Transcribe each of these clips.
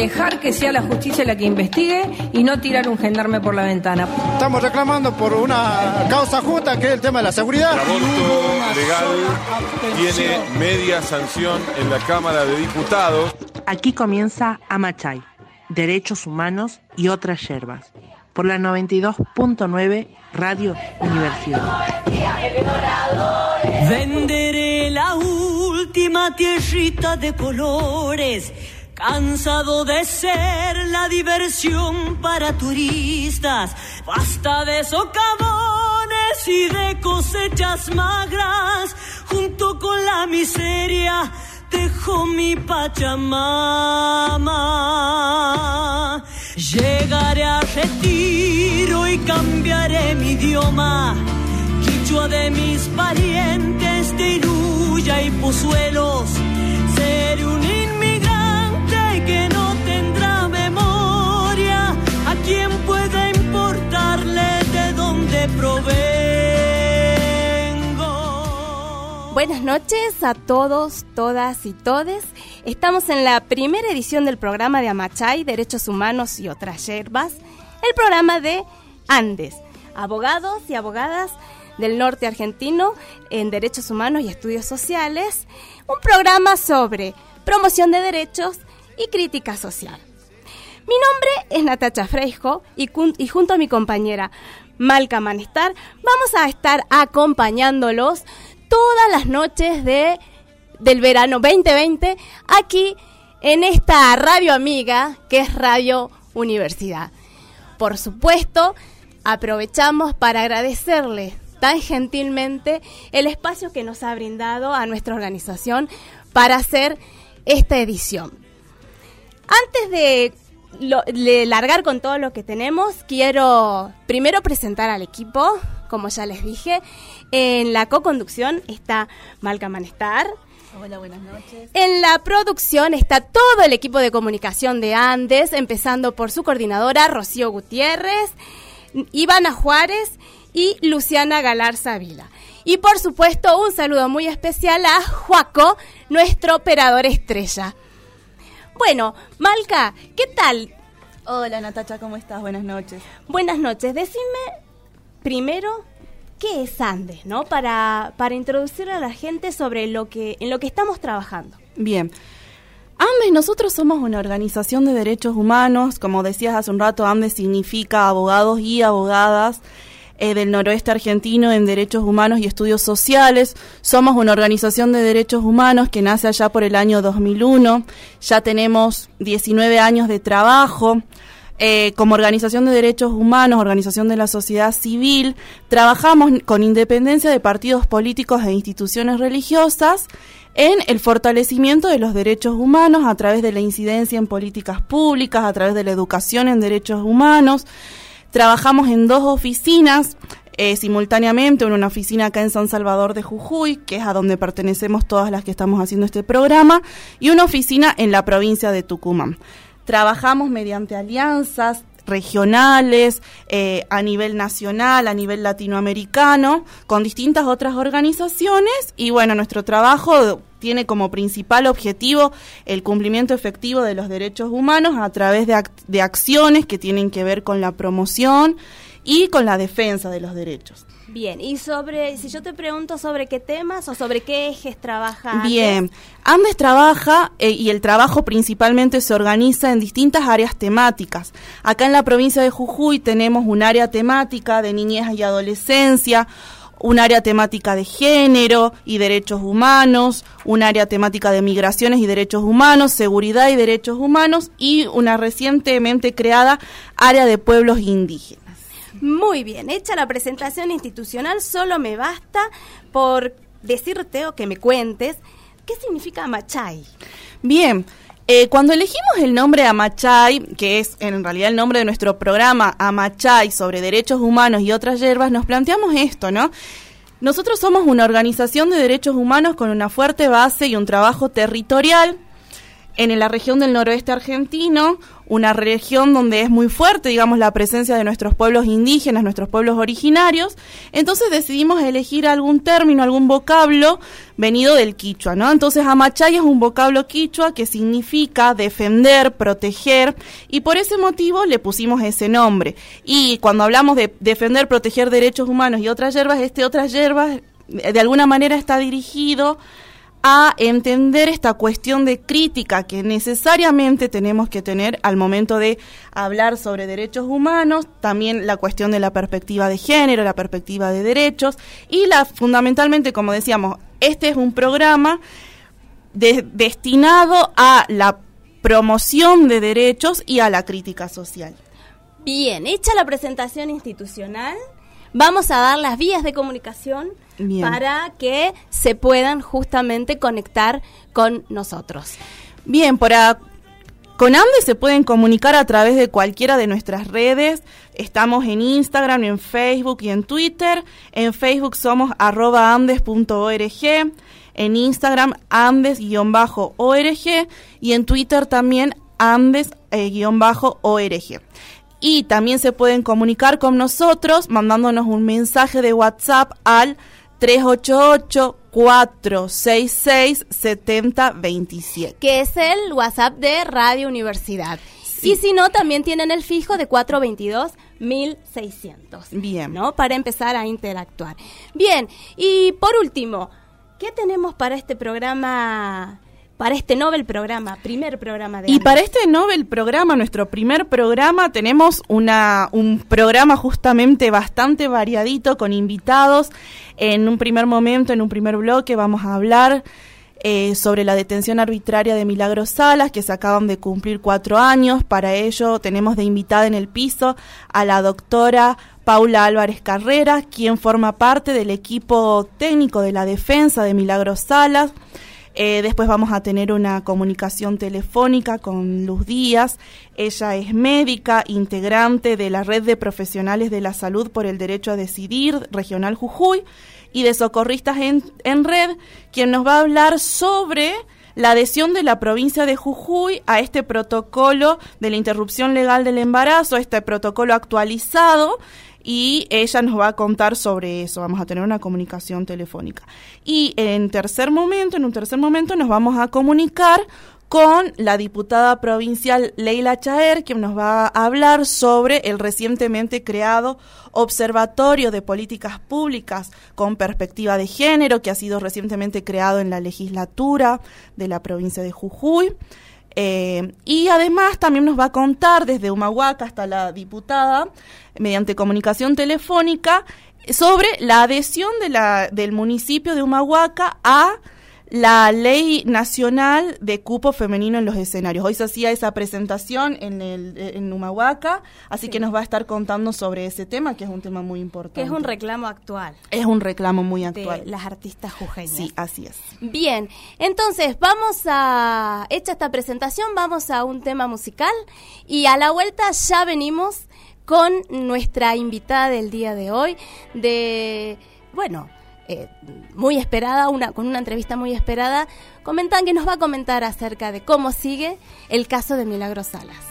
dejar que sea la justicia la que investigue y no tirar un gendarme por la ventana. Estamos reclamando por una causa justa que es el tema de la seguridad. El aborto legal tiene media sanción en la Cámara de Diputados. Aquí comienza Amachay, Derechos Humanos y otras yerbas, por la 92.9 Radio Universidad. Venderé la última tierrita de colores Cansado de ser la diversión para turistas, basta de socavones y de cosechas magras, junto con la miseria dejo mi Pachamama. Llegaré a retiro y cambiaré mi idioma, quichua de mis parientes de Iruya y Pozuelos, seré un provengo. Buenas noches a todos, todas y todes. Estamos en la primera edición del programa de Amachay, Derechos Humanos y otras yerbas, el programa de Andes, abogados y abogadas del norte argentino en derechos humanos y estudios sociales, un programa sobre promoción de derechos y crítica social. Mi nombre es Natacha Freijo y, junto a mi compañera Malca Manestar vamos a estar acompañándolos todas las noches de, del verano 2020 aquí en esta radio amiga que es Radio Universidad. Por supuesto, aprovechamos para agradecerle tan gentilmente el espacio que nos ha brindado a nuestra organización para hacer esta edición. Antes de, largar con todo lo que tenemos, quiero primero presentar al equipo, como ya les dije. En la co-conducción está Malca Manestar. Hola, buenas noches. En la producción está todo el equipo de comunicación de Andes, empezando por su coordinadora Rocío Gutiérrez, Ivana Juárez y Luciana Galarza Vila. Y por supuesto, un saludo muy especial a Juaco, nuestro operador estrella. Bueno, Malca, ¿qué tal? Hola Natacha, ¿cómo estás? Buenas noches. Buenas noches. Decime primero qué es Andes, ¿no? Para, para introducir a la gente sobre lo que, en lo que estamos trabajando. Bien. AMBES, nosotros somos una organización de derechos humanos, como decías hace un rato, AMBES significa abogados y abogadas eh, del noroeste argentino en derechos humanos y estudios sociales. Somos una organización de derechos humanos que nace allá por el año 2001. Ya tenemos 19 años de trabajo. Eh, como organización de derechos humanos, organización de la sociedad civil, trabajamos con independencia de partidos políticos e instituciones religiosas en el fortalecimiento de los derechos humanos a través de la incidencia en políticas públicas, a través de la educación en derechos humanos, Trabajamos en dos oficinas eh, simultáneamente, en una oficina acá en San Salvador de Jujuy, que es a donde pertenecemos todas las que estamos haciendo este programa, y una oficina en la provincia de Tucumán. Trabajamos mediante alianzas regionales, eh, a nivel nacional, a nivel latinoamericano, con distintas otras organizaciones. Y bueno, nuestro trabajo tiene como principal objetivo el cumplimiento efectivo de los derechos humanos a través de, de acciones que tienen que ver con la promoción y con la defensa de los derechos. Bien, y sobre, si yo te pregunto sobre qué temas o sobre qué ejes trabaja Bien, Andes trabaja eh, y el trabajo principalmente se organiza en distintas áreas temáticas. Acá en la provincia de Jujuy tenemos un área temática de niñez y adolescencia, un área temática de género y derechos humanos, un área temática de migraciones y derechos humanos, seguridad y derechos humanos y una recientemente creada área de pueblos indígenas. Muy bien, hecha la presentación institucional, solo me basta por decirte o que me cuentes qué significa Amachay. Bien, eh, cuando elegimos el nombre Amachay, que es en realidad el nombre de nuestro programa Amachay sobre derechos humanos y otras hierbas, nos planteamos esto, ¿no? Nosotros somos una organización de derechos humanos con una fuerte base y un trabajo territorial en la región del noroeste argentino, una región donde es muy fuerte, digamos, la presencia de nuestros pueblos indígenas, nuestros pueblos originarios. Entonces decidimos elegir algún término, algún vocablo venido del quichua, ¿no? Entonces Amachay es un vocablo quichua que significa defender, proteger, y por ese motivo le pusimos ese nombre. Y cuando hablamos de defender, proteger derechos humanos y otras hierbas, este otras hierbas de alguna manera está dirigido a entender esta cuestión de crítica que necesariamente tenemos que tener al momento de hablar sobre derechos humanos, también la cuestión de la perspectiva de género, la perspectiva de derechos y la fundamentalmente, como decíamos, este es un programa destinado a la promoción de derechos y a la crítica social. Bien, hecha la presentación institucional, vamos a dar las vías de comunicación para que se puedan justamente conectar con nosotros. Bien, para con Andes se pueden comunicar a través de cualquiera de nuestras redes. Estamos en Instagram, en Facebook y en Twitter. En Facebook somos arroba andes.org. En Instagram andes-org. Y en Twitter también andes-org. Y también se pueden comunicar con nosotros mandándonos un mensaje de WhatsApp al 388-466-7027. Que es el WhatsApp de Radio Universidad. Y si no, también tienen el fijo de 422 1600. Bien. ¿No? Para empezar a interactuar. Bien, y por último, ¿qué tenemos para este programa para este Nobel programa, primer programa de Y para este Nobel programa, nuestro primer programa, tenemos una, un programa justamente bastante variadito con invitados. En un primer momento, en un primer bloque, vamos a hablar eh, sobre la detención arbitraria de Milagros Salas, que se acaban de cumplir cuatro años. Para ello tenemos de invitada en el piso a la doctora Paula Álvarez Carreras, quien forma parte del equipo técnico de la defensa de Milagros Salas. Eh, después vamos a tener una comunicación telefónica con Luz Díaz. Ella es médica, integrante de la Red de Profesionales de la Salud por el Derecho a Decidir, Regional Jujuy, y de Socorristas en, en Red, quien nos va a hablar sobre la adhesión de la provincia de Jujuy a este protocolo de la interrupción legal del embarazo, este protocolo actualizado y ella nos va a contar sobre eso. Vamos a tener una comunicación telefónica. Y en tercer momento, en un tercer momento, nos vamos a comunicar con la diputada provincial Leila Chaer, quien nos va a hablar sobre el recientemente creado Observatorio de Políticas Públicas con Perspectiva de Género, que ha sido recientemente creado en la legislatura de la provincia de Jujuy. Eh, y además también nos va a contar desde Humahuaca hasta la diputada, mediante comunicación telefónica, sobre la adhesión de la, del municipio de Humahuaca a la ley nacional de cupo femenino en los escenarios. Hoy se hacía esa presentación en, el, en Humahuaca, así que nos va a estar contando sobre ese tema, que es un tema muy importante. Que es un reclamo actual. Es un reclamo muy actual. De las artistas jujeñas. Sí, así es. Bien, entonces vamos a, hecha esta presentación, vamos a un tema musical y a la vuelta ya venimos con nuestra invitada del día de hoy, de, bueno, eh, muy esperada, una, con una entrevista muy esperada, comentan que nos va a comentar acerca de cómo sigue el caso de Milagros Salas.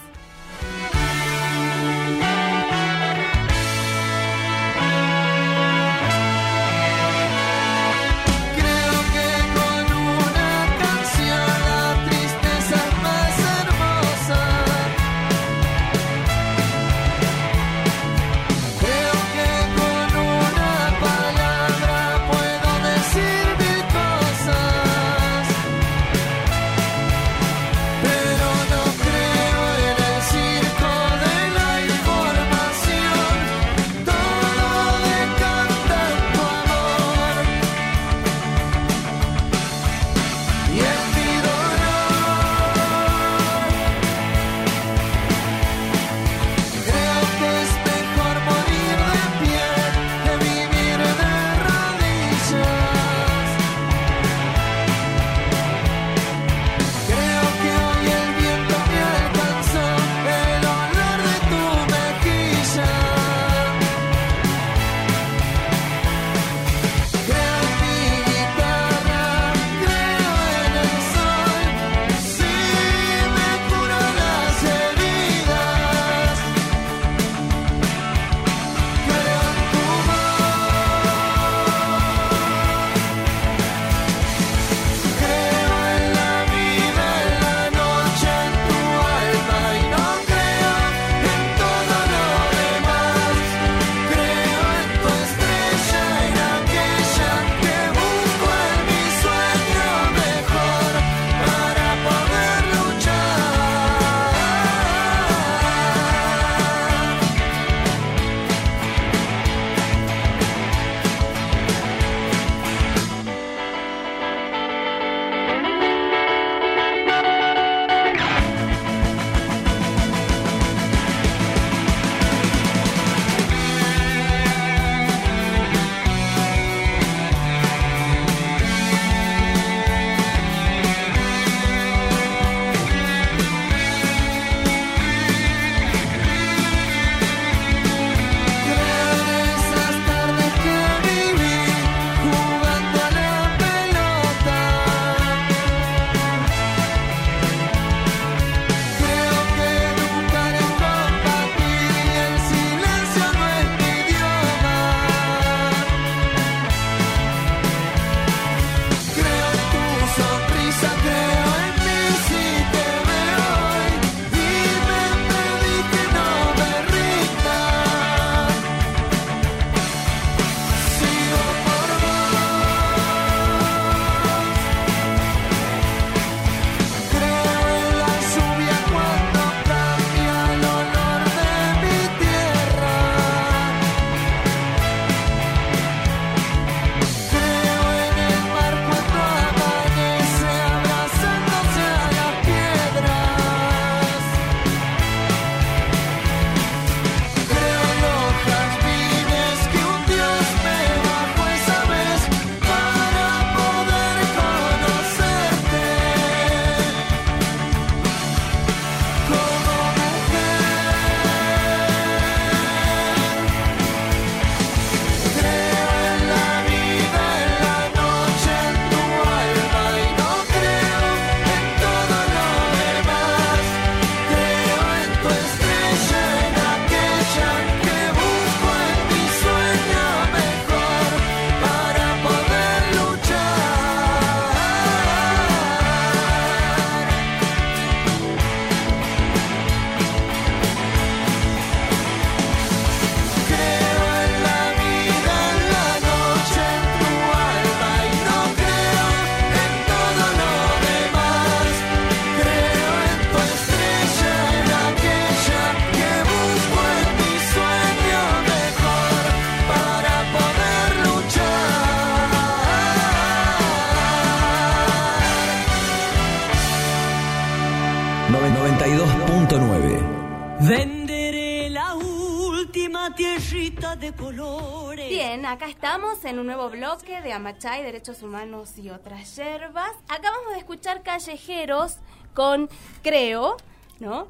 Bloque de Amachay, Derechos Humanos y otras yerbas. Acabamos de escuchar Callejeros con Creo, ¿no?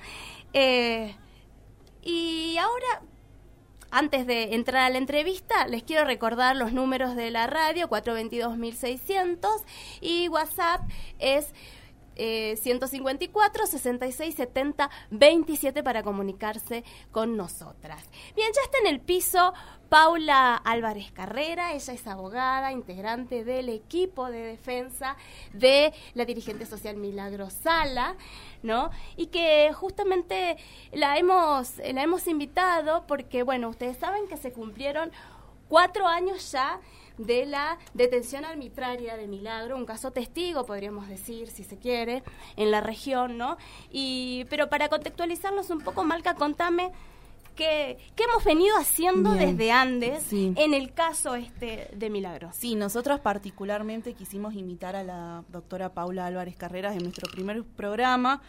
Eh, y ahora antes de entrar a la entrevista, les quiero recordar los números de la radio, 422-1600, y WhatsApp es eh, 154 66 70 27 para comunicarse con nosotras. Bien, ya está en el piso Paula Álvarez Carrera, ella es abogada, integrante del equipo de defensa de la dirigente social Milagro Sala, ¿no? Y que justamente la hemos, la hemos invitado porque, bueno, ustedes saben que se cumplieron cuatro años ya de la detención arbitraria de Milagro, un caso testigo, podríamos decir, si se quiere, en la región, ¿no? Y, pero para contextualizarnos un poco, Malca, contame qué, qué hemos venido haciendo Bien. desde Andes Sí. en el caso este de Milagro. Sí, nosotros particularmente quisimos invitar a la doctora Paula Álvarez Carreras en nuestro primer programa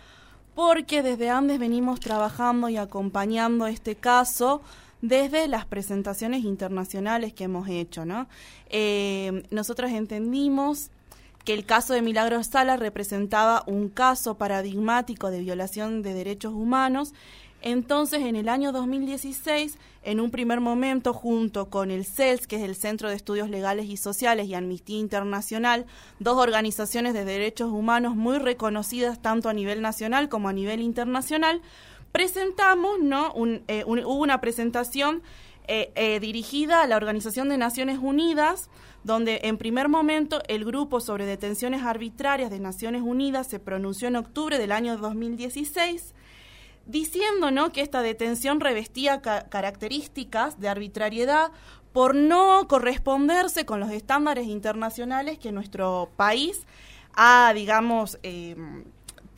porque desde Andes venimos trabajando y acompañando este caso desde las presentaciones internacionales que hemos hecho, ¿no? Eh, nosotros entendimos que el caso de Milagros Sala representaba un caso paradigmático de violación de derechos humanos. Entonces, en el año 2016, en un primer momento, junto con el CELS, que es el Centro de Estudios Legales y Sociales, y Amnistía Internacional, dos organizaciones de derechos humanos muy reconocidas tanto a nivel nacional como a nivel internacional, presentamos, ¿no? Eh, hubo una presentación eh, eh, dirigida a la Organización de Naciones Unidas, donde en primer momento el grupo sobre detenciones arbitrarias de Naciones Unidas se pronunció en octubre del año 2016 diciendo ¿no? que esta detención revestía ca- características de arbitrariedad por no corresponderse con los estándares internacionales que nuestro país ha, digamos, eh,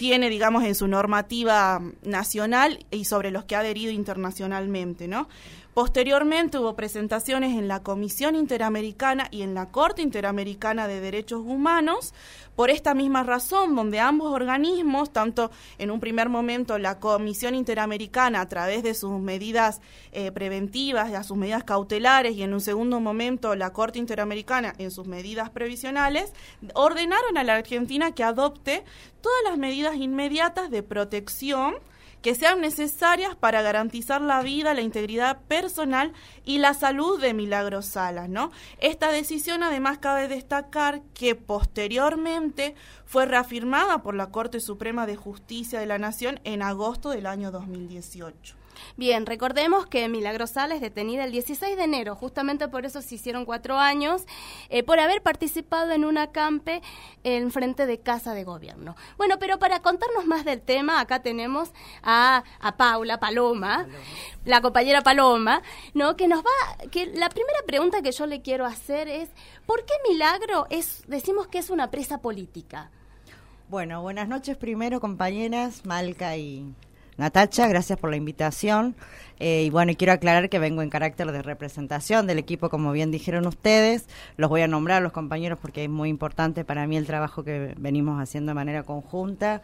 tiene, digamos, en su normativa nacional y sobre los que ha adherido internacionalmente, ¿no? Posteriormente hubo presentaciones en la Comisión Interamericana y en la Corte Interamericana de Derechos Humanos por esta misma razón, donde ambos organismos, tanto en un primer momento la Comisión Interamericana a través de sus medidas eh, preventivas y a sus medidas cautelares y en un segundo momento la Corte Interamericana en sus medidas previsionales, ordenaron a la Argentina que adopte todas las medidas inmediatas de protección que sean necesarias para garantizar la vida, la integridad personal y la salud de Milagros Salas. Esta decisión además cabe destacar que posteriormente fue reafirmada por la Corte Suprema de Justicia de la Nación en agosto del año 2018. Bien, recordemos que Milagro Sala es detenida el 16 de enero, justamente por eso se hicieron cuatro años, eh, por haber participado en un acampe en frente de Casa de Gobierno. Bueno, pero para contarnos más del tema, acá tenemos a, a Paula Paloma, la compañera Paloma, ¿no? Que nos va, que la primera pregunta que yo le quiero hacer es, ¿por qué Milagro es, decimos que es una presa política? Bueno, buenas noches primero, compañeras Malca y Natacha, gracias por la invitación. Eh, y bueno, quiero aclarar que vengo en carácter de representación del equipo, como bien dijeron ustedes. Los voy a nombrar a los compañeros porque es muy importante para mí el trabajo que venimos haciendo de manera conjunta.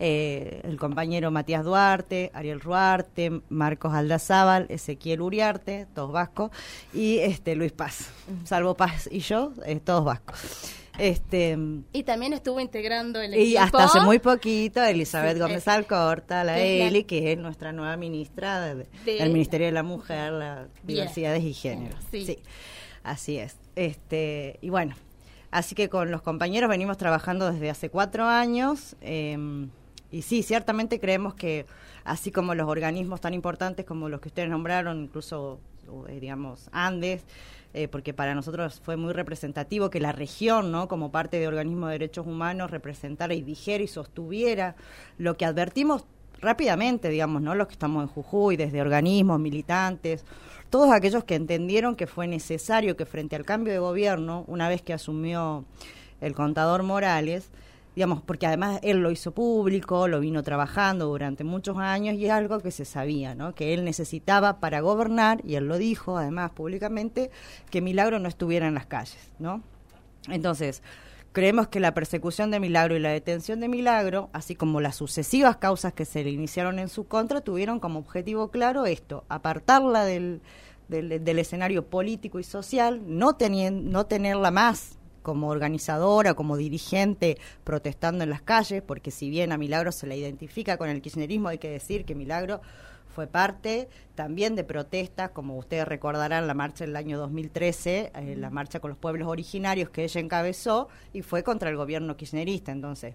Eh, el compañero Matías Duarte, Ariel Ruarte, Marcos Aldazábal, Ezequiel Uriarte, todos vascos, y este Luis Paz, salvo Paz y yo, eh, todos vascos. Este, Y también estuvo integrando el y equipo. hasta hace muy poquito, Elizabeth Sí, Gómez es- Alcorta, la la- Eli, que es nuestra nueva ministra de- De- del Ministerio de la Mujer, las Bien. diversidades y género. Sí. así es. Este, y bueno, así que con los compañeros venimos trabajando desde hace cuatro años. eh, y sí, ciertamente creemos que así como los organismos tan importantes como los que ustedes nombraron, incluso, eh, digamos, Andes, eh, porque para nosotros fue muy representativo que la región, ¿no? como parte de organismo de derechos humanos, representara y dijera y sostuviera lo que advertimos rápidamente, digamos, ¿no? Los que estamos en Jujuy, desde organismos, militantes, todos aquellos que entendieron que fue necesario que frente al cambio de gobierno, una vez que asumió el contador Morales, digamos, porque además él lo hizo público, lo vino trabajando durante muchos años y es algo que se sabía, ¿no? Que él necesitaba para gobernar, y él lo dijo además públicamente, que Milagro no estuviera en las calles, ¿no? Entonces, Creemos que la persecución de Milagro y la detención de Milagro, así como las sucesivas causas que se le iniciaron en su contra, tuvieron como objetivo claro esto, apartarla del, del, escenario político y social, no, tenien, no tenerla más como organizadora, como dirigente, protestando en las calles, porque si bien a Milagro se la identifica con el kirchnerismo, hay que decir que Milagro fue parte también de protestas, como ustedes recordarán, la marcha del año 2013, eh, la marcha con los pueblos originarios que ella encabezó y fue contra el gobierno kirchnerista. Entonces,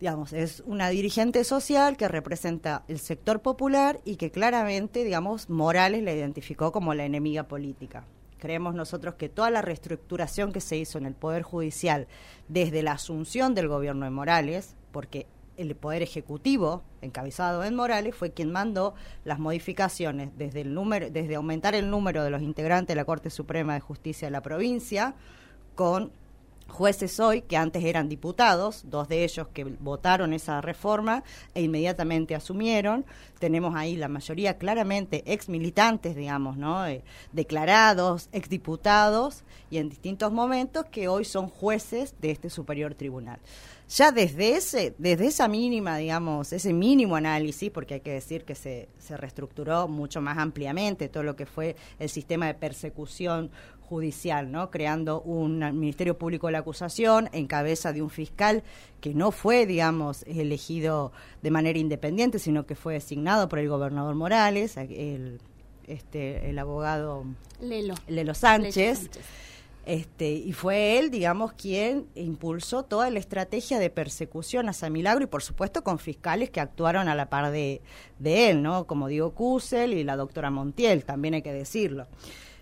digamos, es una dirigente social que representa el sector popular y que claramente, digamos, Morales la identificó como la enemiga política. Creemos nosotros que toda la reestructuración que se hizo en el Poder Judicial desde la asunción del gobierno de Morales, porque el Poder Ejecutivo, encabezado en Morales, fue quien mandó las modificaciones desde, el número, desde aumentar el número de los integrantes de la Corte Suprema de Justicia de la provincia, con jueces hoy que antes eran diputados, dos de ellos que votaron esa reforma e inmediatamente asumieron. Tenemos ahí la mayoría claramente ex militantes, digamos, ¿no? Eh, declarados, ex diputados y en distintos momentos que hoy son jueces de este superior tribunal. Ya desde ese, desde esa mínima, digamos, ese mínimo análisis, porque hay que decir que se, se reestructuró mucho más ampliamente todo lo que fue el sistema de persecución judicial, ¿no? Creando un Ministerio Público de la Acusación en cabeza de un fiscal que no fue, digamos, elegido de manera independiente, sino que fue designado por el gobernador Morales, el, este, el abogado Lelo, Lelo Sánchez. Este, y fue él, digamos, quien impulsó toda la estrategia de persecución a San Milagro y, por supuesto, con fiscales que actuaron a la par de, de él, ¿no? Como Diego Cusel y la doctora Montiel, también hay que decirlo.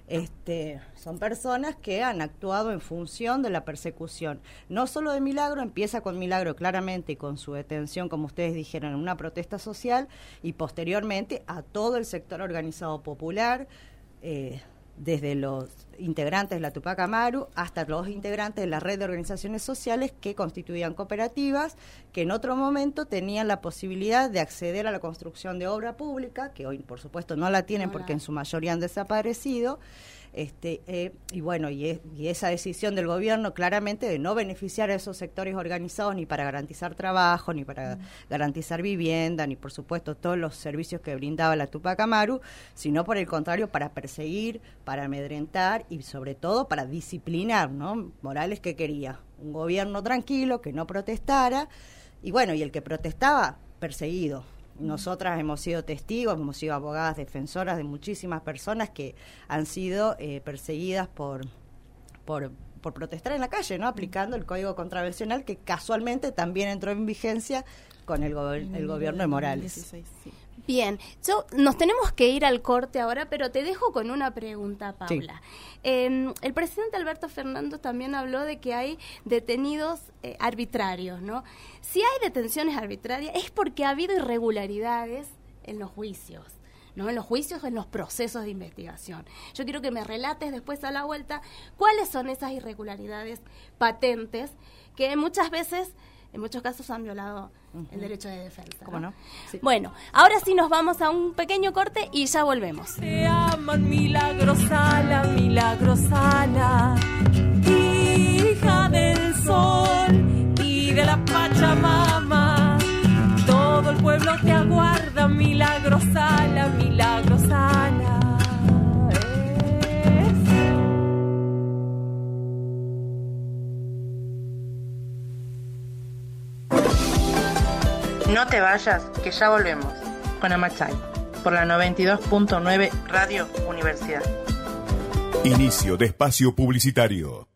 Este, son personas que han actuado en función de la persecución, no solo de Milagro, empieza con Milagro claramente y con su detención, como ustedes dijeron, en una protesta social y posteriormente a todo el sector organizado popular, eh, desde los integrantes de la Tupac Amaru hasta los integrantes de la red de organizaciones sociales que constituían cooperativas, que en otro momento tenían la posibilidad de acceder a la construcción de obra pública, que hoy por supuesto no la tienen porque en su mayoría han desaparecido, este, eh, y bueno, y, y, esa decisión del gobierno claramente de no beneficiar a esos sectores organizados ni para garantizar trabajo, ni para garantizar vivienda, ni por supuesto todos los servicios que brindaba la Tupac Amaru, sino por el contrario para perseguir, para amedrentar y sobre todo para disciplinar, ¿no? Morales que quería un gobierno tranquilo, que no protestara, y bueno, y el que protestaba, perseguido. Nosotras hemos sido testigos, hemos sido abogadas defensoras de muchísimas personas que han sido eh, perseguidas por, por, por protestar en la calle, ¿no? Aplicando el código contravencional que casualmente también entró en vigencia con el, go el gobierno de Morales. 16, sí. Bien, yo nos tenemos que ir al corte ahora, pero te dejo con una pregunta, Paula. Sí. Eh, el presidente Alberto Fernández también habló de que hay detenidos eh, arbitrarios, ¿no? Si hay detenciones arbitrarias es porque ha habido irregularidades en los juicios. ¿no? en los juicios, en los procesos de investigación. Yo quiero que me relates después a la vuelta cuáles son esas irregularidades patentes que muchas veces en muchos casos han violado uh -huh. el derecho de defensa. ¿Cómo no? Sí. Bueno, ahora sí nos vamos a un pequeño corte y ya volvemos. Te aman milagrosala, milagrosala, hija del sol y de la Pachamama. Todo el pueblo te aguarda, milagrosala, milagrosala. No te vayas, que ya volvemos con Amachay por la 92.9 Radio Universidad. Inicio de espacio publicitario.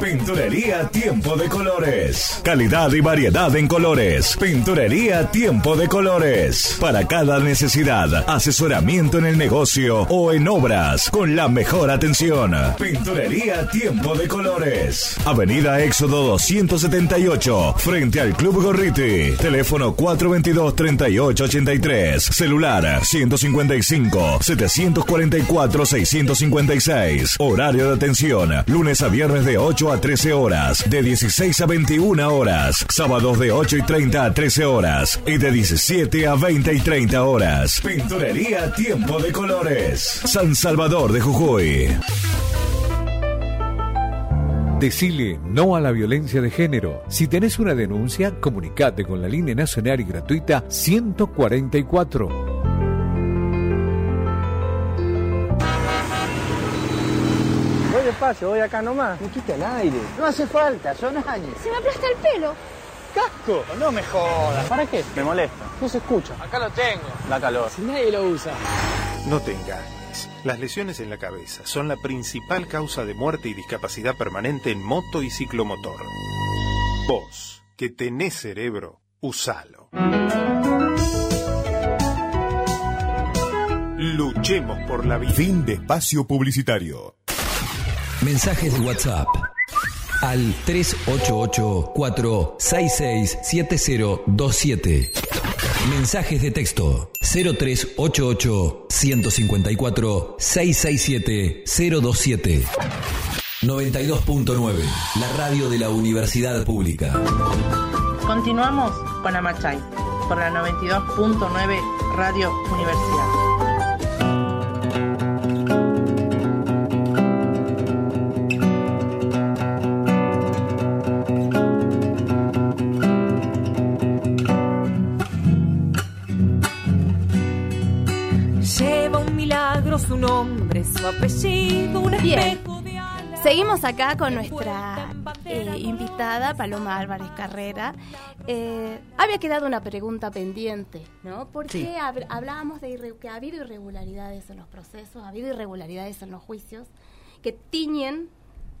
Pinturería Tiempo de Colores. Calidad y variedad en colores. Pinturería Tiempo de Colores. Para cada necesidad, asesoramiento en el negocio o en obras con la mejor atención. Pinturería Tiempo de Colores. Avenida Éxodo 278, frente al Club Gorriti. Teléfono 422-3883. Celular 155 744 656. Horario de atención, lunes a viernes de 8 a 13 horas, de 16 a 21 horas, sábados de 8 y 30 a 13 horas y de 17 a 20 y 30 horas. Pinturería Tiempo de Colores, San Salvador de Jujuy. Decile no a la violencia de género. Si tenés una denuncia, comunicate con la línea nacional y gratuita 144. Despacio, voy acá nomás. Me quita el aire. No hace falta, son años. Se me aplasta el pelo. ¡Casco! No me jodas. ¿Para qué? Me molesta. No se escucha. Acá lo tengo. La calor. Si nadie lo usa. No te engañes. Las lesiones en la cabeza son la principal causa de muerte y discapacidad permanente en moto y ciclomotor. Vos, que tenés cerebro, usalo. Luchemos por la vida. Fin de espacio publicitario. Mensajes de WhatsApp al 388-466-7027. Mensajes de texto 0388-154-667-027. 92.9, la radio de la Universidad Pública. Continuamos con Amachay por la 92.9 Radio Universidad. Bien. espejo de alas. Seguimos acá con nuestra eh, invitada, Paloma Álvarez Carrera. Eh, había quedado una pregunta pendiente, ¿no? ¿Por Sí. qué hab- hablábamos de que ha habido irregularidades en los procesos, ha habido irregularidades en los juicios que tiñen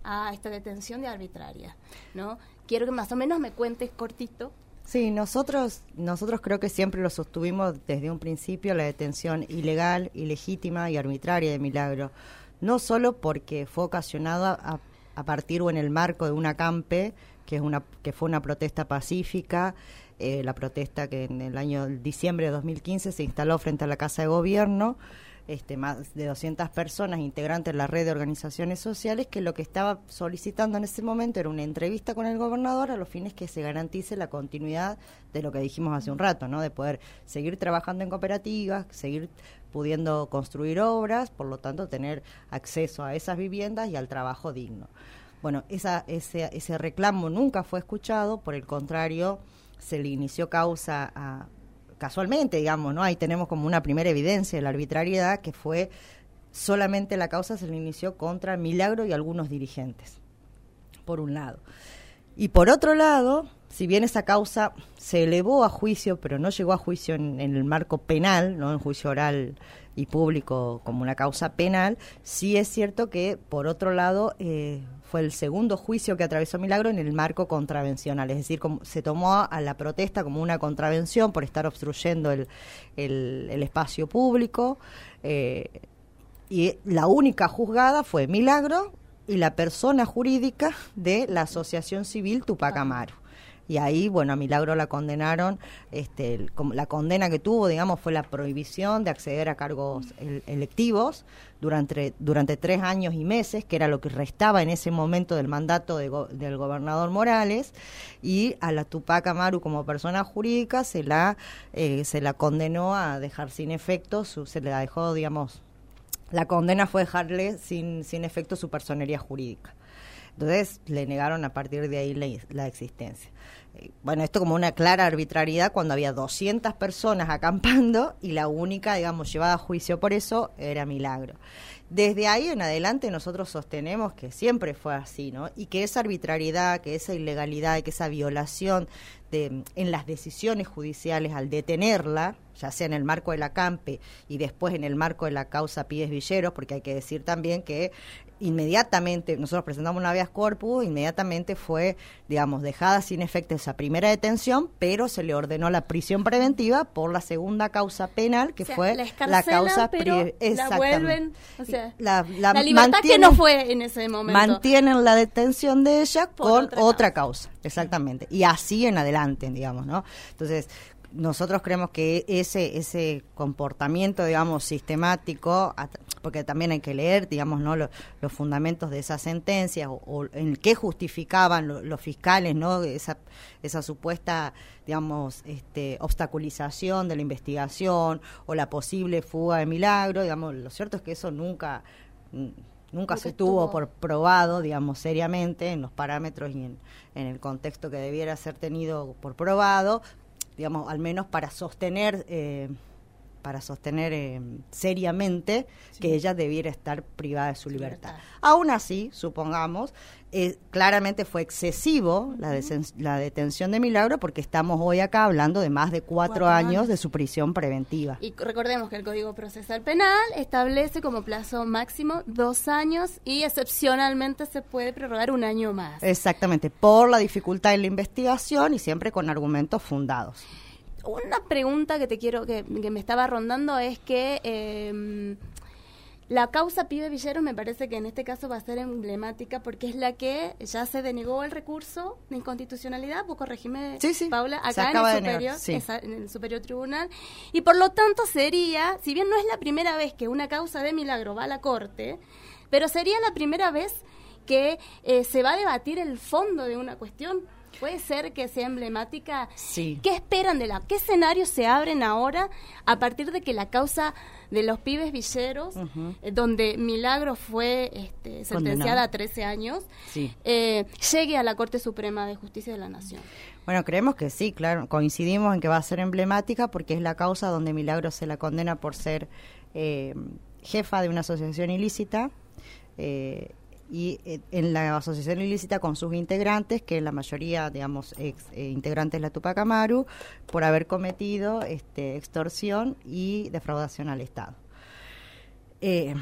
a esta detención de arbitraria, ¿no? Quiero que más o menos me cuentes cortito. Sí, nosotros, nosotros creo que siempre lo sostuvimos desde un principio, la detención ilegal, ilegítima y arbitraria de Milagro. No solo porque fue ocasionada a, a partir o en el marco de una campe, que, es una, que fue una protesta pacífica, eh, la protesta que en el año diciembre de 2015 se instaló frente a la Casa de Gobierno, este, más de 200 personas integrantes de la red de organizaciones sociales que lo que estaba solicitando en ese momento era una entrevista con el gobernador a los fines que se garantice la continuidad de lo que dijimos hace un rato, ¿no? De poder seguir trabajando en cooperativas, seguir pudiendo construir obras, por lo tanto tener acceso a esas viviendas y al trabajo digno. Bueno, esa, ese, ese reclamo nunca fue escuchado, por el contrario, se le inició causa a, casualmente, digamos, ¿no? Ahí tenemos como una primera evidencia de la arbitrariedad que fue solamente la causa se le inició contra Milagro y algunos dirigentes, por un lado. Y por otro lado, si bien esa causa se elevó a juicio, pero no llegó a juicio en, el marco penal, no en juicio oral y público como una causa penal, sí es cierto que, por otro lado, eh, fue el segundo juicio que atravesó Milagro en el marco contravencional, es decir, se tomó a la protesta como una contravención por estar obstruyendo el espacio público. eh, y la única juzgada fue Milagro y la persona jurídica de la Asociación Civil Tupac Amaru. Y ahí, bueno, a Milagro la condenaron, este, la condena que tuvo, digamos, fue la prohibición de acceder a cargos el- electivos durante, durante tres años y meses, que era lo que restaba en ese momento del mandato de go- del gobernador Morales, y a la Tupac Amaru como persona jurídica se la, eh, se la condenó a dejar sin efecto, su, se le dejó, digamos, la condena fue dejarle sin, sin efecto su personería jurídica. Entonces le negaron a partir de ahí la, existencia. Eh, Bueno, esto como una clara arbitrariedad cuando había 200 personas acampando y la única, digamos, llevada a juicio por eso era Milagro. Desde ahí en adelante nosotros sostenemos que siempre fue así, ¿no? Y que esa arbitrariedad, que esa ilegalidad, que esa violación de, en las decisiones judiciales al detenerla, ya sea en el marco de la CAMPE y después en el marco de la causa Pides Villeros, porque hay que decir también que inmediatamente, nosotros presentamos una habeas corpus, inmediatamente fue, digamos, dejada sin efecto esa primera detención, pero se le ordenó la prisión preventiva por la segunda causa penal, que O sea, fue la la, causa pero la vuelven, o sea, la, la libertad que no fue en ese momento. Mantienen la detención de ella Por con otra otra, causa. exactamente. Y así en adelante, digamos, ¿no? Entonces, nosotros creemos que ese ese comportamiento, digamos, sistemático, porque también hay que leer, digamos, ¿no? Lo- los fundamentos de esas sentencias o, o en qué justificaban lo- los fiscales, ¿no? Esa, esa supuesta, digamos, este, obstaculización de la investigación o la posible fuga de milagro, digamos, lo cierto es que eso nunca nunca se tuvo por probado, digamos, seriamente en los parámetros y en, en el contexto que debiera ser tenido por probado, digamos, al menos para sostener eh, para sostener eh, seriamente que ella debiera estar privada de su libertad. Aún así, supongamos, eh, claramente fue excesivo la, detención de Milagro porque estamos hoy acá hablando de más de cuatro, Cuatro años, años. de su prisión preventiva. Y recordemos que el Código Procesal Penal establece como plazo máximo dos años y excepcionalmente se puede prorrogar un año más. Exactamente, por la dificultad en la investigación y siempre con argumentos fundados. Una pregunta que te quiero, que, que me estaba rondando es que eh, la causa Pibe Villeros me parece que en este caso va a ser emblemática porque es la que ya se denegó el recurso de inconstitucionalidad, vos corregime, Paula, se acá en el, negar, superior, sí. esa- en el Superior Tribunal, y por lo tanto sería, si bien no es la primera vez que una causa de milagro va a la Corte, pero sería la primera vez que eh, se va a debatir el fondo de una cuestión. Puede ser que sea emblemática. Sí. ¿Qué esperan de la? ¿Qué escenarios se abren ahora a partir de que la causa de los pibes villeros, eh, donde Milagro fue este, sentenciada a 13 años, Sí. eh, llegue a la Corte Suprema de Justicia de la Nación? Bueno, creemos que sí, claro, coincidimos en que va a ser emblemática porque es la causa donde Milagro se la condena por ser eh, jefa de una asociación ilícita eh, y eh, en la asociación ilícita con sus integrantes, que la mayoría, digamos, ex eh, integrantes de la Tupac Amaru, por haber cometido este, extorsión y defraudación al Estado. Eh,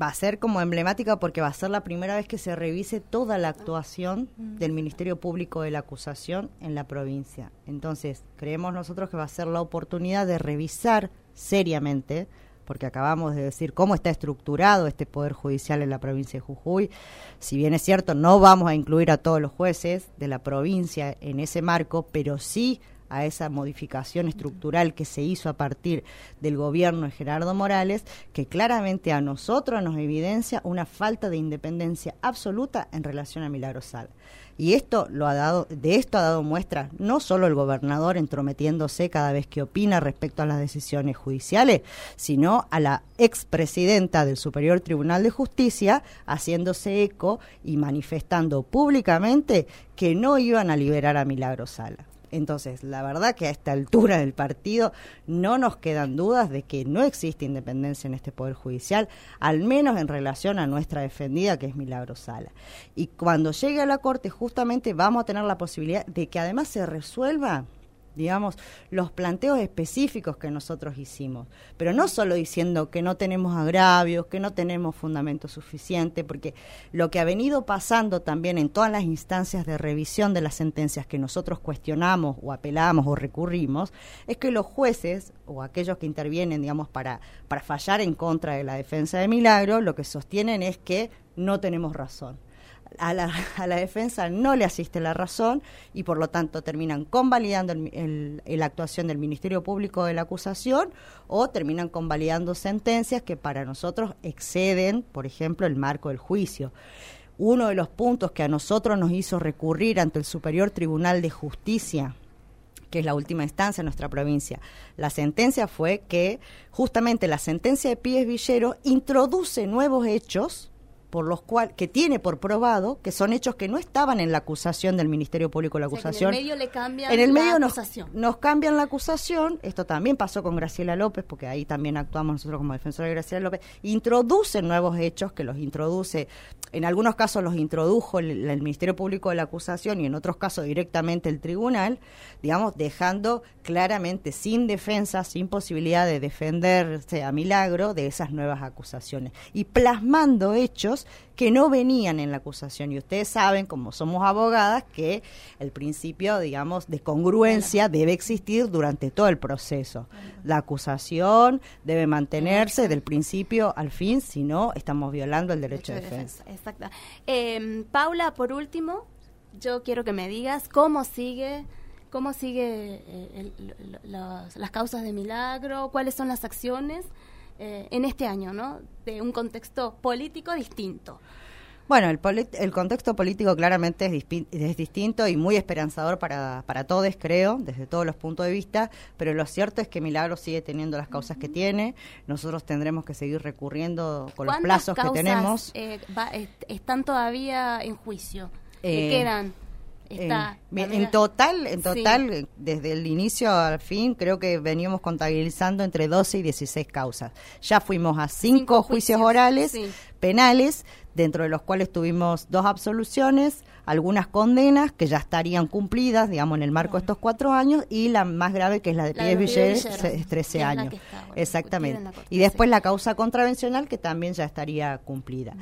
va a ser como emblemática porque va a ser la primera vez que se revise toda la actuación del Ministerio Público de la acusación en la provincia. Entonces, creemos nosotros que va a ser la oportunidad de revisar seriamente, porque acabamos de decir cómo está estructurado este Poder Judicial en la provincia de Jujuy. Si bien es cierto, no vamos a incluir a todos los jueces de la provincia en ese marco, pero sí a esa modificación estructural que se hizo a partir del gobierno de Gerardo Morales, que claramente a nosotros nos evidencia una falta de independencia absoluta en relación a Milagro Sala. Y esto lo ha dado, de esto ha dado muestra no solo el gobernador entrometiéndose cada vez que opina respecto a las decisiones judiciales, sino a la expresidenta del Superior Tribunal de Justicia haciéndose eco y manifestando públicamente que no iban a liberar a Milagro Sala. Entonces, la verdad que a esta altura del partido no nos quedan dudas de que no existe independencia en este Poder Judicial, al menos en relación a nuestra defendida, que es Milagro Sala. Y cuando llegue a la Corte, justamente vamos a tener la posibilidad de que además se resuelva digamos, los planteos específicos que nosotros hicimos, pero no solo diciendo que no tenemos agravios, que no tenemos fundamento suficiente, porque lo que ha venido pasando también en todas las instancias de revisión de las sentencias que nosotros cuestionamos o apelamos o recurrimos, es que los jueces o aquellos que intervienen, digamos, para, para fallar en contra de la defensa de Milagro, lo que sostienen es que no tenemos razón a la, a la defensa no le asiste la razón y por lo tanto terminan convalidando la actuación del Ministerio Público de la acusación o terminan convalidando sentencias que para nosotros exceden, por ejemplo, el marco del juicio. Uno de los puntos que a nosotros nos hizo recurrir ante el Superior Tribunal de Justicia que es la última instancia en nuestra provincia. La sentencia fue que justamente la sentencia de Pies Villero introduce nuevos hechos por los cuales que tiene por probado que son hechos que no estaban en la acusación del Ministerio Público de la O sea, acusación. en el medio le cambian En el la medio nos, acusación. nos cambian la acusación, esto también pasó con Graciela López, porque ahí también actuamos nosotros como defensores de Graciela López, introducen nuevos hechos que los introduce, en algunos casos los introdujo el, el Ministerio Público de la acusación y en otros casos directamente el tribunal, digamos, dejando claramente sin defensa, sin posibilidad de defenderse a milagro de esas nuevas acusaciones y plasmando hechos que no venían en la acusación. Y ustedes saben, como somos abogadas, que el principio, digamos, de congruencia debe existir durante todo el proceso. La acusación debe mantenerse del principio al fin, si no, estamos violando el derecho de defensa. Exacto. Eh, Paula, por último, yo quiero que me digas cómo sigue, cómo sigue eh, el- lo- los- las causas de milagro, cuáles son las acciones eh, en este año, ¿no? De un contexto político distinto. Bueno, el, el contexto político claramente es, es distinto y muy esperanzador para, para todos, creo, desde todos los puntos de vista, pero lo cierto es que Milagro sigue teniendo las causas que tiene, nosotros tendremos que seguir recurriendo con los ¿Cuántas plazos que tenemos. eh, va- est- están todavía en juicio? Eh, ¿Qué quedan? Está, en total, en total, desde el inicio al fin, creo que veníamos contabilizando entre 12 y 16 causas. Ya fuimos a cinco, juicios, orales sí. penales, dentro de los cuales tuvimos dos absoluciones, algunas condenas que ya estarían cumplidas, digamos, en el marco de estos cuatro años, y la más grave, que es la de Villers, Villers, es 13 que es la años. está Exactamente. Corte, Y después la causa contravencional, que también ya estaría cumplida.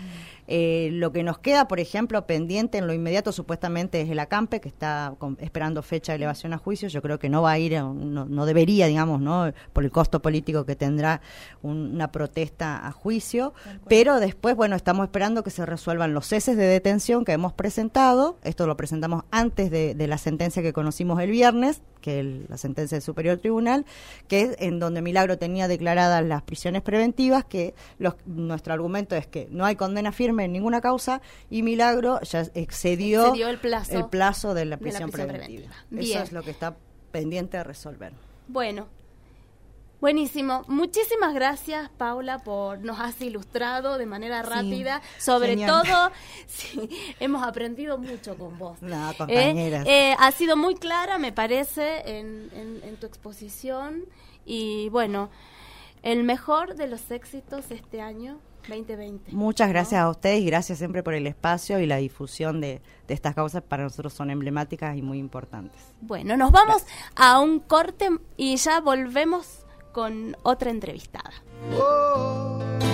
Eh, lo que nos queda, por ejemplo, pendiente en lo inmediato, supuestamente es el acampe, que está con- esperando fecha de elevación a juicio. Yo creo que no va a ir, no, no debería, digamos, ¿no? por el costo político que tendrá un- una protesta a juicio. Pero después, bueno, estamos esperando que se resuelvan los ceses de detención que hemos presentado. Esto lo presentamos antes de, de la sentencia que conocimos el viernes, que la sentencia del Superior Tribunal, que es en donde Milagro tenía declaradas las prisiones preventivas, que los- nuestro argumento es que no hay condena firme en ninguna causa y Milagro ya excedió, Excedió el plazo el plazo de la de la prisión, preventiva. preventiva. Eso es lo que está pendiente de resolver. Bueno, buenísimo. Muchísimas gracias, Paula, por nos has ilustrado de manera rápida. Sobre genial. todo, sí, hemos aprendido mucho con vos. Nada, ¿Eh? compañeras. Eh, ha sido muy clara, me parece, en, en- en tu exposición. Y bueno, el mejor de los éxitos este año 2020. Muchas gracias a ustedes y gracias siempre por el espacio y la difusión de, de estas causas para nosotros son emblemáticas y muy importantes. Bueno, nos vamos a un corte y ya volvemos con otra entrevistada. Negra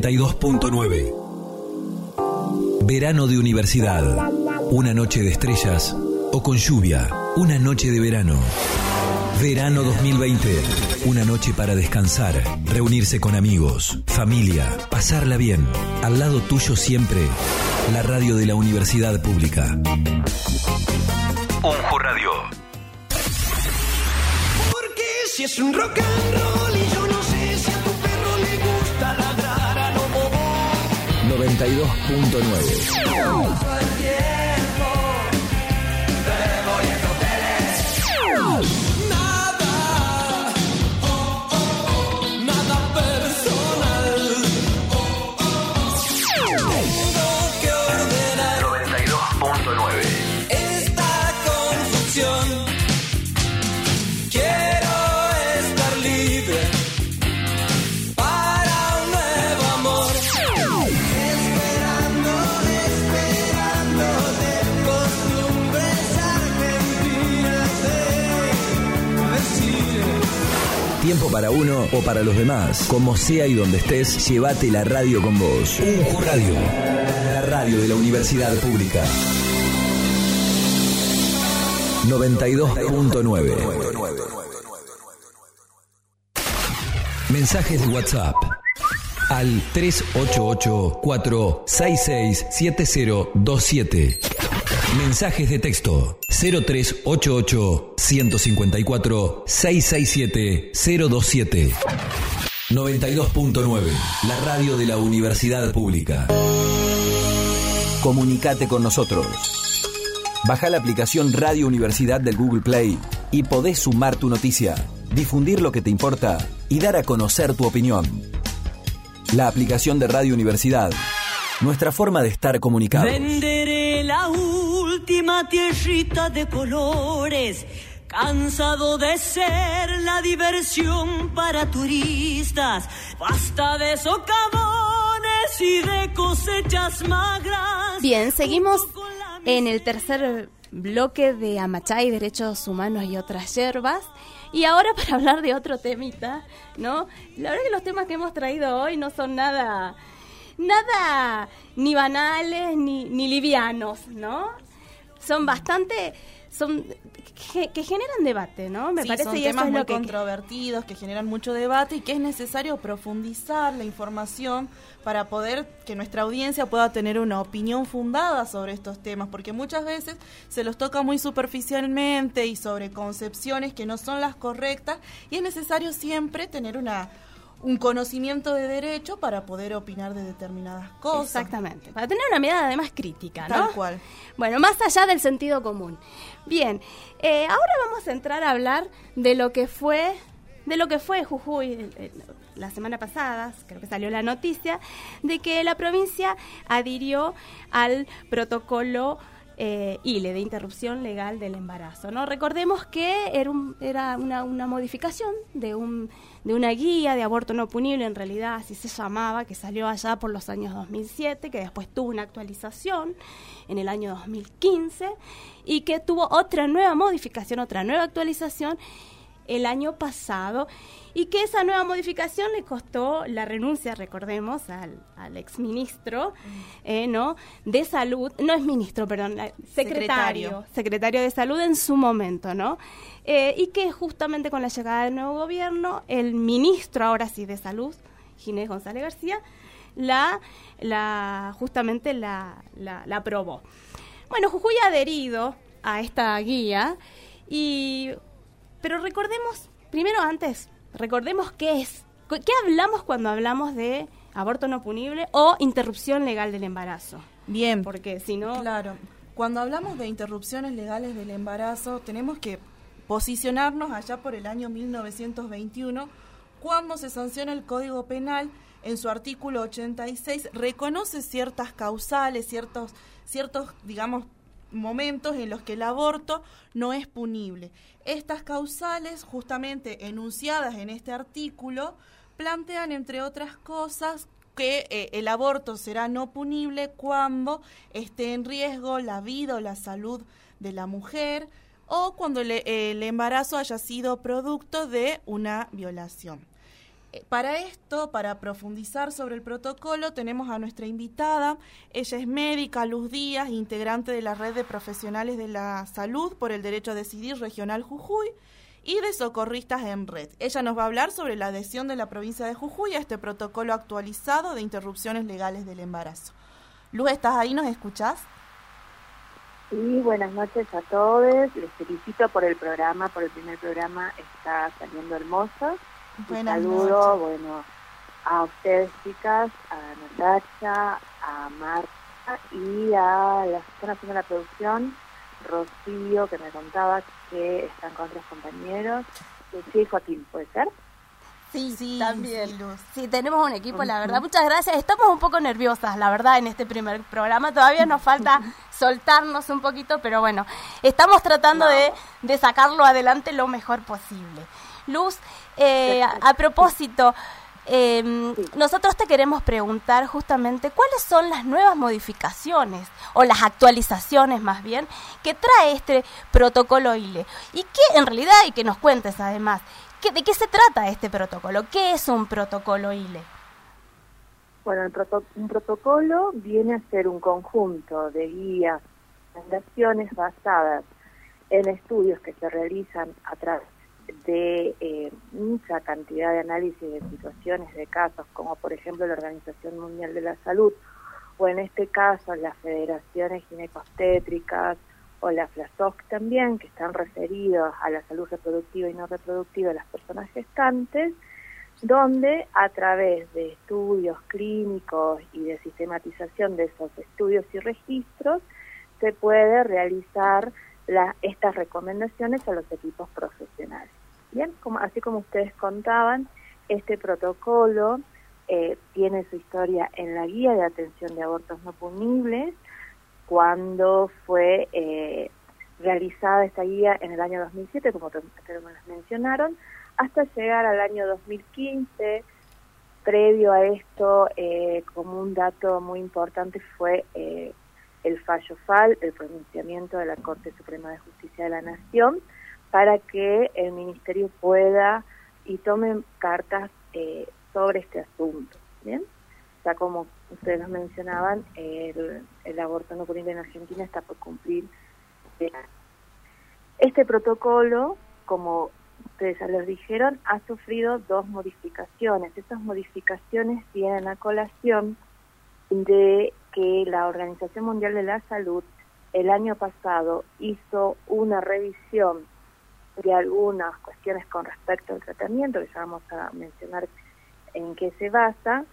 92.9 Verano de universidad. Una noche de estrellas o con lluvia. Una noche de verano. Verano 2020. Una noche para descansar, reunirse con amigos, familia, pasarla bien. Al lado tuyo siempre, la radio de la Universidad Pública. Unju Radio. Porque si es un rock and roll 92.9 para uno o para los demás. Como sea y donde estés, llévate la radio con vos. Unju Radio. La radio de la Universidad Pública. 92.9 Mensajes de WhatsApp al 388-466-7027. Mensajes de texto 0388-154-667-027. 92.9, la radio de la Universidad Pública. Comunicate con nosotros. Baja la aplicación Radio Universidad del Google Play y podés sumar tu noticia, difundir lo que te importa y dar a conocer tu opinión. La aplicación de Radio Universidad. Nuestra forma de estar comunicados. Venderé la última tierrita de colores, cansado de ser la diversión para turistas. Basta de socavones y de cosechas magras. Bien, seguimos en el tercer bloque de Amachay, Derechos Humanos y otras hierbas. Y ahora para hablar de otro temita, ¿no? La verdad que los temas que hemos traído hoy no son nada nada ni banales ni, ni livianos, ¿no? Son bastante son que, que generan debate, ¿no? Me Sí, parece son y eso temas es muy lo que controvertidos que generan mucho debate y que es necesario profundizar la información para poder que nuestra audiencia pueda tener una opinión fundada sobre estos temas, porque muchas veces se los toca muy superficialmente y sobre concepciones que no son las correctas y es necesario siempre tener una un conocimiento de derecho para poder opinar de determinadas cosas. Exactamente, para tener una mirada además crítica, ¿no? Tal cual. Bueno, más allá del sentido común. Bien, eh, ahora vamos a entrar a hablar de lo que fue, de lo que fue Jujuy eh, eh, la semana pasada, creo que salió la noticia, de que la provincia adhirió al protocolo eh, ILE, de interrupción legal del embarazo. ¿no? Recordemos que era, un- era una, modificación de, un, de una guía de aborto no punible, en realidad así se llamaba, que salió allá por los años 2007, que después tuvo una actualización en el año 2015 y que tuvo otra nueva modificación, otra nueva actualización el año pasado y que esa nueva modificación le costó la renuncia, recordemos, al, al exministro eh, ¿no? de salud, no es ministro, perdón, secretario, Secretario. secretario de salud en su momento, ¿no? Eh, y que justamente con la llegada del nuevo gobierno, el ministro ahora sí de salud, Ginés González García, la, la justamente la, la, la aprobó. Bueno, Jujuy ha adherido a esta guía y pero recordemos, primero antes, recordemos qué es, qué hablamos cuando hablamos de aborto no punible o interrupción legal del embarazo. Bien. Porque si no... Claro. Cuando hablamos de interrupciones legales del embarazo, tenemos que posicionarnos allá por el año 1921, cuando se sanciona el Código Penal en su artículo 86, reconoce ciertas causales, ciertos, ciertos, digamos, momentos en los que el aborto no es punible. Estas causales, justamente enunciadas en este artículo, plantean, entre otras cosas, que eh, el aborto será no punible cuando esté en riesgo la vida o la salud de la mujer o cuando el, el embarazo haya sido producto de una violación. Para esto, para profundizar sobre el protocolo, tenemos a nuestra invitada. Ella es médica, Luz Díaz, integrante de la red de profesionales de la salud por el derecho a decidir regional Jujuy y de socorristas en red. Ella nos va a hablar sobre la adhesión de la provincia de Jujuy a este protocolo actualizado de interrupciones legales del embarazo. Luz, ¿estás ahí? ¿Nos escuchás? Sí, buenas noches a todos. Les felicito por el programa, por el primer programa. Está saliendo hermoso. Buenas saludo, noches. bueno, a ustedes chicas, a Natacha, a Marta y a las que están haciendo la producción, Rocío, que me contaba que están con otros compañeros. Lucía y Joaquín, ¿puede ser? Sí, también. Sí, tenemos un equipo, la verdad. Muchas gracias. Estamos un poco nerviosas, la verdad, en este primer programa. Todavía nos falta soltarnos un poquito, pero bueno, estamos tratando de, de sacarlo adelante lo mejor posible. Luz, eh, a, propósito, eh, nosotros te queremos preguntar justamente cuáles son las nuevas modificaciones o las actualizaciones más bien que trae este protocolo ILE y que en realidad y que nos cuentes además ¿qué- de qué se trata este protocolo, qué es un protocolo ILE. Bueno, el un protocolo viene a ser un conjunto de guías, recomendaciones basadas en estudios que se realizan a través de eh, mucha cantidad de análisis de situaciones, de casos, como por ejemplo la Organización Mundial de la Salud, o en este caso las federaciones ginecostétricas o la FLASOC también, que están referidos a la salud reproductiva y no reproductiva de las personas gestantes, donde a través de estudios clínicos y de sistematización de esos estudios y registros se puede realizar la- estas recomendaciones a los equipos profesionales. Bien, como, así como ustedes contaban, este protocolo eh, tiene su historia en la guía de atención de abortos no punibles, cuando fue eh, realizada esta guía en el año 2007, como las mencionaron, hasta llegar al año 2015. Previo a esto, eh, como un dato muy importante, fue el fallo FAL, el pronunciamiento de la Corte Suprema de Justicia de la Nación, para que el Ministerio pueda y tome cartas eh, sobre este asunto. ¿bien? ya como ustedes lo mencionaban, el, el aborto no punible en Argentina está por cumplir. Este protocolo, como ustedes ya les dijeron, ha sufrido dos modificaciones. Estas modificaciones vienen a colación de que la Organización Mundial de la Salud el año pasado hizo una revisión de algunas cuestiones con respecto al tratamiento, que ya vamos a mencionar en qué se basa,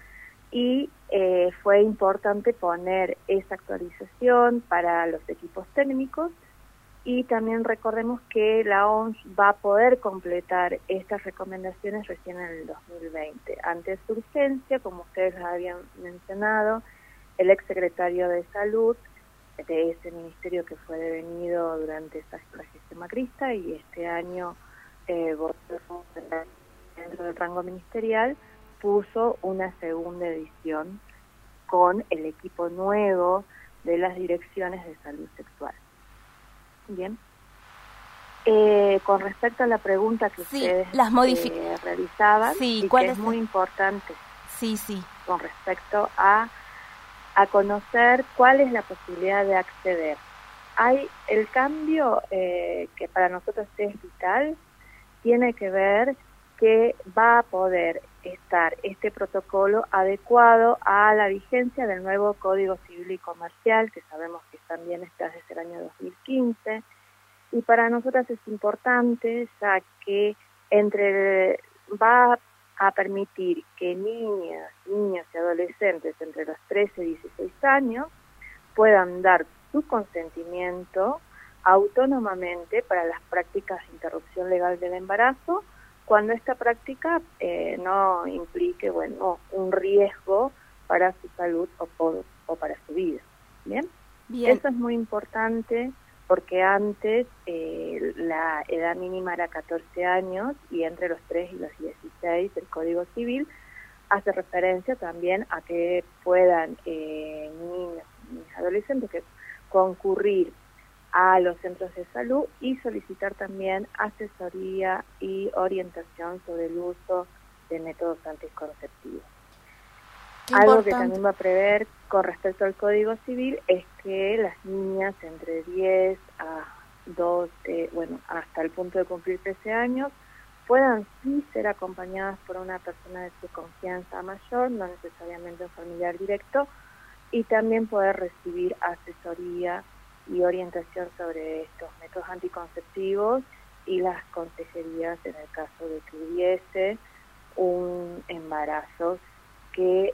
y eh, fue importante poner esa actualización para los equipos técnicos y también recordemos que la OMS va a poder completar estas recomendaciones recién en el 2020. Ante su urgencia, como ustedes habían mencionado, el exsecretario de Salud de ese ministerio que fue devenido durante esa gestión macrista y este año eh, dentro del rango ministerial puso una segunda edición con el equipo nuevo de las direcciones de salud sexual. Bien. Eh, con respecto a la pregunta que ustedes las eh, realizaban, sí, y que es muy importante. Sí, sí. Con respecto a a conocer cuál es la posibilidad de acceder. Hay el cambio eh, que para nosotros es vital, tiene que ver que va a poder estar este protocolo adecuado a la vigencia del nuevo Código Civil y Comercial, que sabemos que también está desde el año 2015, y para nosotras es importante ya que entre va a permitir que niñas, niños y adolescentes entre los 13 y 16 años puedan dar su consentimiento autónomamente para las prácticas de interrupción legal del embarazo cuando esta práctica eh, no implique bueno un riesgo para su salud o, o para su vida. Bien bien. Eso es muy importante porque antes eh, la edad mínima era 14 años y entre los 3 y los 16 el Código Civil hace referencia también a que puedan eh, niños y adolescentes que concurrir a los centros de salud y solicitar también asesoría y orientación sobre el uso de métodos anticonceptivos. Algo que también va a prever con respecto al Código Civil es que las niñas entre 10 a 12, bueno, hasta el punto de cumplir 13 años, puedan sí ser acompañadas por una persona de su confianza mayor, no necesariamente un familiar directo, y también poder recibir asesoría y orientación sobre estos métodos anticonceptivos y las consejerías en el caso de que hubiese un embarazo que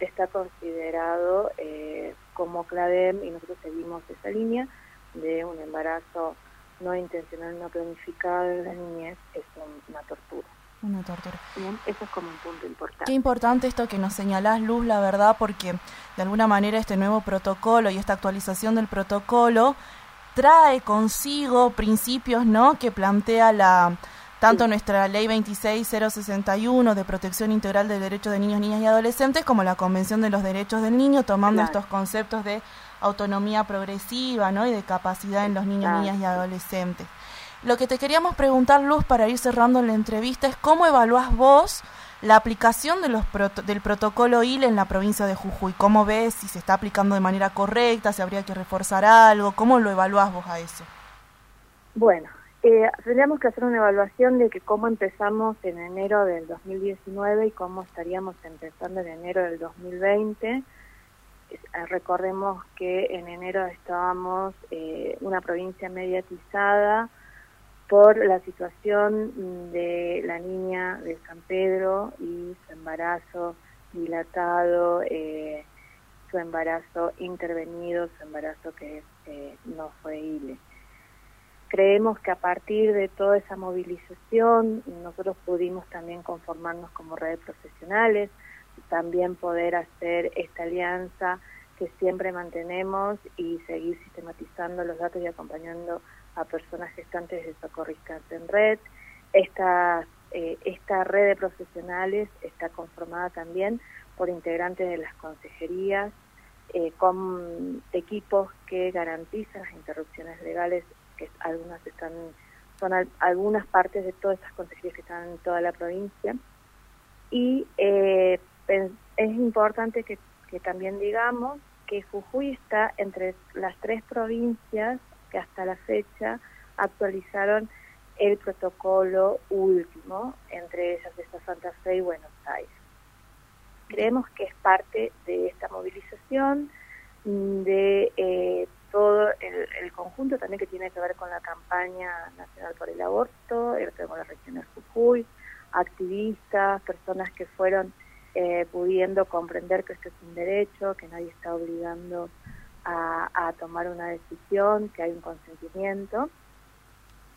está considerado eh, como CLADEM y nosotros seguimos esa línea de un embarazo no intencional, no planificado en la niñez, es una tortura. Una tortura. Bien, eso es como un punto importante. Qué importante esto que nos señalás, Luz, la verdad, porque de alguna manera este nuevo protocolo y esta actualización del protocolo trae consigo principios, ¿no?, que plantea la tanto nuestra Ley 26061 de protección integral del derecho de niños, niñas y adolescentes como la Convención de los Derechos del Niño, tomando estos conceptos de autonomía progresiva ¿no? y de capacidad en los niños, niñas y adolescentes. Lo que te queríamos preguntar, Luz, para ir cerrando la entrevista, es cómo evaluás vos la aplicación de los del protocolo IL en la provincia de Jujuy. ¿Cómo ves si se está aplicando de manera correcta, si habría que reforzar algo? ¿Cómo lo evaluás vos a eso? Bueno, eh, tendríamos que hacer una evaluación de que cómo empezamos en enero del 2019 y cómo estaríamos empezando en enero del 2020. Eh, recordemos que en enero estábamos eh, una provincia mediatizada por la situación de la niña de San Pedro y su embarazo dilatado, eh, su embarazo intervenido, su embarazo que no fue ILE. Creemos que a partir de toda esa movilización nosotros pudimos también conformarnos como redes profesionales, también poder hacer esta alianza que siempre mantenemos y seguir sistematizando los datos y acompañando a personas gestantes de socorristas en red. Esta, eh, esta red de profesionales está conformada también por integrantes de las consejerías, eh, con equipos que garantizan las interrupciones legales que algunas están, son algunas partes de todas esas consejerías que están en toda la provincia. Y eh, es importante que, que también digamos que Jujuy está entre las tres provincias que hasta la fecha actualizaron el protocolo último, entre ellas está Santa Fe y Buenos Aires. Creemos que es parte de esta movilización, de eh, todo el, conjunto también que tiene que ver con la campaña nacional por el aborto, con la región de Jujuy, activistas, personas que fueron eh, pudiendo comprender que esto es un derecho, que nadie está obligando a, tomar una decisión, que hay un consentimiento.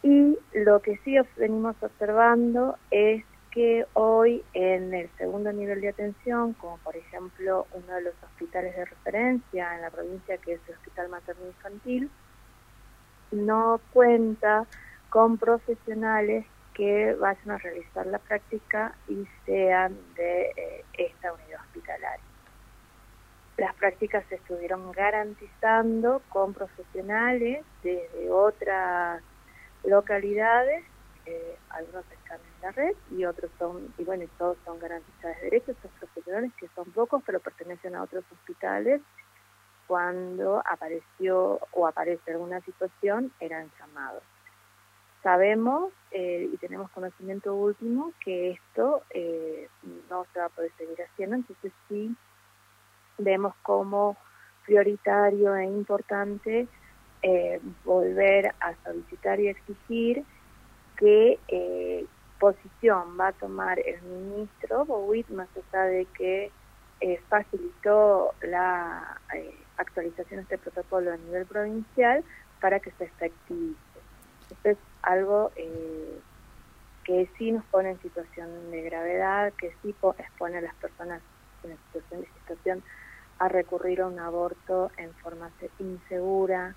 Y lo que sí venimos observando es que hoy en el segundo nivel de atención, como por ejemplo uno de los hospitales de referencia en la provincia, que es el Hospital Materno Infantil, no cuenta con profesionales que vayan a realizar la práctica y sean de eh, esta unidad hospitalaria. Las prácticas se estuvieron garantizando con profesionales desde otras localidades, eh, algunos están en la red y otros son, y bueno, y todos son garantizados de derechos, estos profesionales que son pocos pero pertenecen a otros hospitales, cuando apareció o aparece alguna situación eran llamados. Sabemos eh, y tenemos conocimiento último que esto eh, no se va a poder seguir haciendo, entonces sí vemos como prioritario e importante volver a solicitar y exigir qué eh, posición va a tomar el ministro Bowit, más allá de que eh, facilitó la eh, actualización de este protocolo a nivel provincial para que se efectivice. Esto es algo que sí nos pone en situación de gravedad, que sí po- expone a las personas en situación de situación a recurrir a un aborto en forma se- insegura,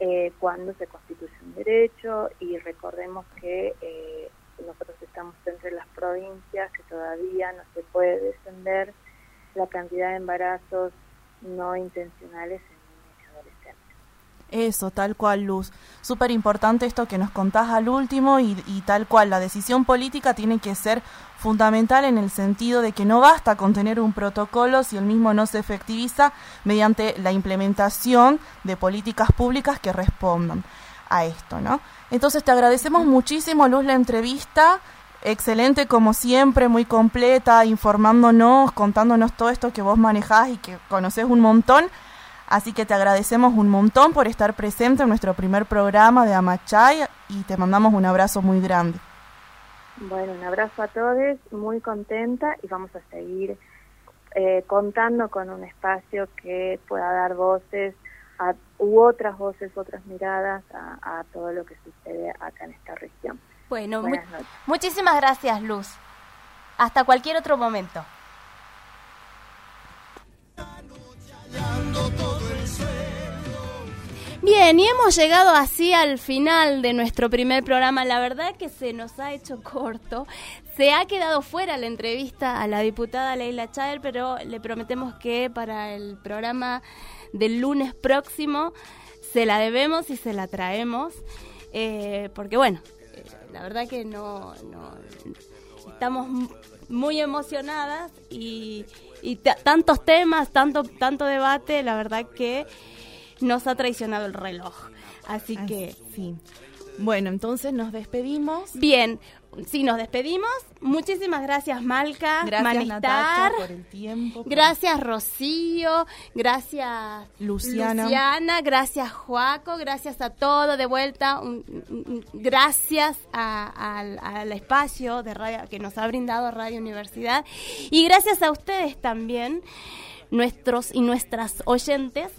eh, cuando se constituye un derecho y recordemos que eh, nosotros estamos entre las provincias que todavía no se puede descender la cantidad de embarazos no intencionales en niños y adolescentes. Eso, tal cual, Luz. Súper importante esto que nos contás al último y, y tal cual, la decisión política tiene que ser fundamental en el sentido de que no basta con tener un protocolo si el mismo no se efectiviza mediante la implementación de políticas públicas que respondan a esto, ¿no? Entonces te agradecemos muchísimo, Luz, la entrevista. Excelente como siempre, muy completa, informándonos, contándonos todo esto que vos manejás y que conocés un montón. Así que te agradecemos un montón por estar presente en nuestro primer programa de Amachay y te mandamos un abrazo muy grande. Bueno, un abrazo a todos, muy contenta y vamos a seguir eh, contando con un espacio que pueda dar voces a, u otras voces, otras miradas a, a todo lo que sucede acá en esta región. Bueno, mu- noches. muchísimas gracias, Luz. Hasta cualquier otro momento. Bien, y hemos llegado así al final de nuestro primer programa. La verdad que se nos ha hecho corto. Se ha quedado fuera la entrevista a la diputada Leila Chaer, pero le prometemos que para el programa del lunes próximo se la debemos y se la traemos. Eh, porque bueno, eh, la verdad que no, no estamos muy emocionadas y, y ta- tantos temas, tanto, tanto debate, la verdad que nos ha traicionado el reloj. Así que... sí. Bueno, entonces nos despedimos. Bien, sí, nos despedimos. Muchísimas gracias, Malca. Gracias, Manistar. Natacha, por el tiempo. por- Gracias, Rocío. Gracias, Luciana. Luciana. Gracias, Joaco. Gracias a todos. De vuelta, un- un- un- gracias a- al, al espacio de radio que nos ha brindado Radio Universidad. Y gracias a ustedes también, nuestros y nuestras oyentes.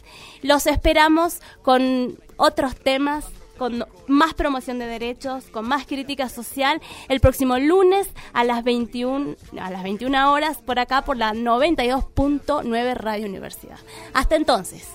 Los esperamos con otros temas con más promoción de derechos, con más crítica social, el próximo lunes a las 21, a las 21 horas por acá por la 92.9 Radio Universidad. Hasta entonces.